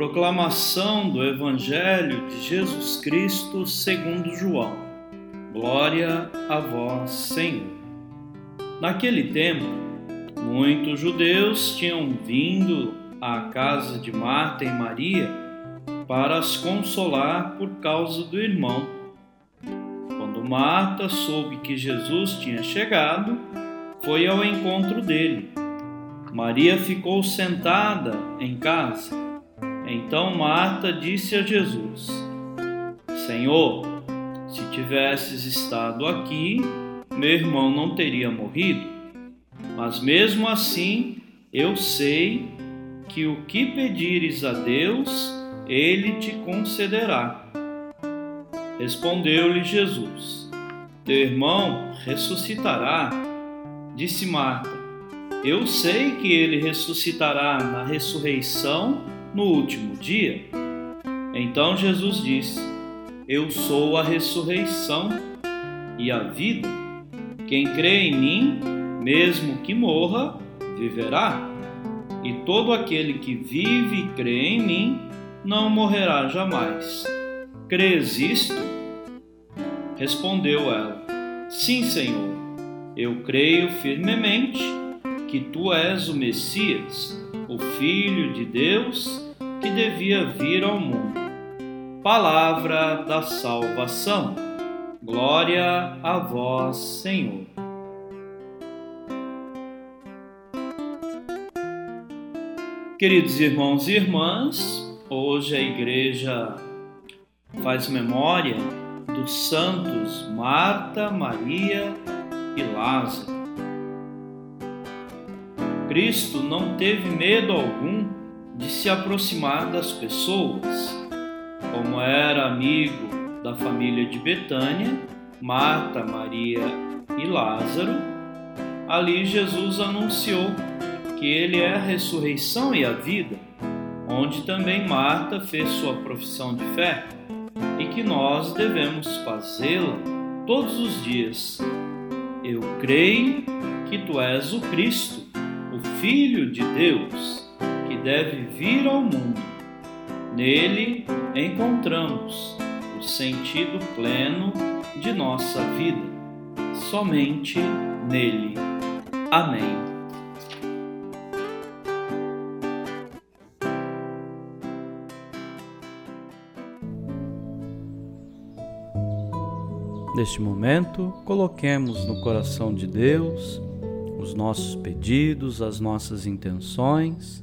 Proclamação do Evangelho de Jesus Cristo segundo João. Glória a vós, Senhor. Naquele tempo, muitos judeus tinham vindo à casa de Marta e Maria para as consolar por causa do irmão. Quando Marta soube que Jesus tinha chegado, foi ao encontro dele. Maria ficou sentada em casa então Marta disse a Jesus: Senhor, se tivesses estado aqui, meu irmão não teria morrido. Mas mesmo assim, eu sei que o que pedires a Deus, ele te concederá. Respondeu-lhe Jesus: Teu irmão ressuscitará. Disse Marta: Eu sei que ele ressuscitará na ressurreição no último dia? Então Jesus disse: Eu sou a ressurreição e a vida. Quem crê em mim, mesmo que morra, viverá. E todo aquele que vive e crê em mim, não morrerá jamais. Crês isto? Respondeu ela: Sim, Senhor. Eu creio firmemente que tu és o Messias o Filho de Deus que devia vir ao mundo. Palavra da salvação. Glória a vós, Senhor. Queridos irmãos e irmãs, hoje a igreja faz memória dos santos Marta, Maria e Lázaro. Cristo não teve medo algum de se aproximar das pessoas. Como era amigo da família de Betânia, Marta, Maria e Lázaro, ali Jesus anunciou que ele é a ressurreição e a vida, onde também Marta fez sua profissão de fé e que nós devemos fazê-la todos os dias. Eu creio que tu és o Cristo Filho de Deus, deve vir ao mundo. Nele encontramos o sentido pleno de nossa vida, somente nele. Amém. Neste momento, coloquemos no coração de Deus os nossos pedidos, as nossas intenções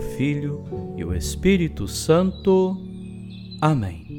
Filho e o Espírito Santo. Amém.